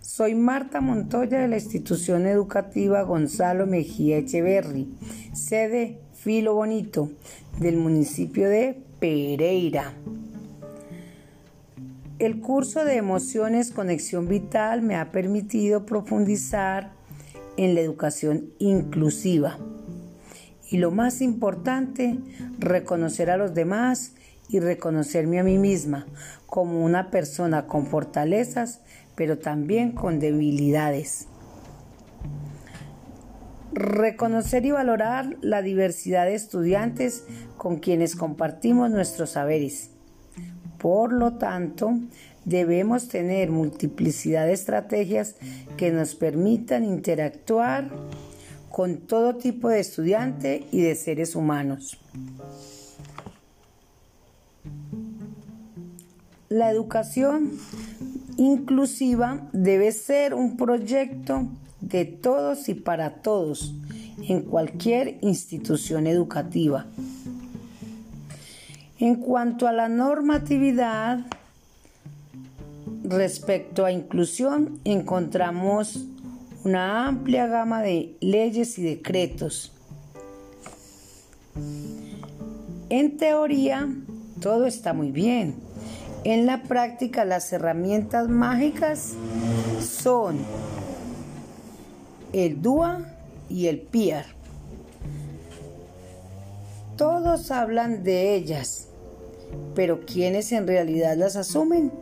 Soy Marta Montoya de la institución educativa Gonzalo Mejía Echeverry, sede Filo Bonito del municipio de Pereira. El curso de emociones Conexión Vital me ha permitido profundizar en la educación inclusiva. Y lo más importante, reconocer a los demás y reconocerme a mí misma como una persona con fortalezas, pero también con debilidades. Reconocer y valorar la diversidad de estudiantes con quienes compartimos nuestros saberes. Por lo tanto, debemos tener multiplicidad de estrategias que nos permitan interactuar con todo tipo de estudiante y de seres humanos. La educación inclusiva debe ser un proyecto de todos y para todos en cualquier institución educativa. En cuanto a la normatividad, respecto a inclusión, encontramos una amplia gama de leyes y decretos. En teoría, todo está muy bien. En la práctica, las herramientas mágicas son el DUA y el PIAR. Todos hablan de ellas, pero ¿quiénes en realidad las asumen?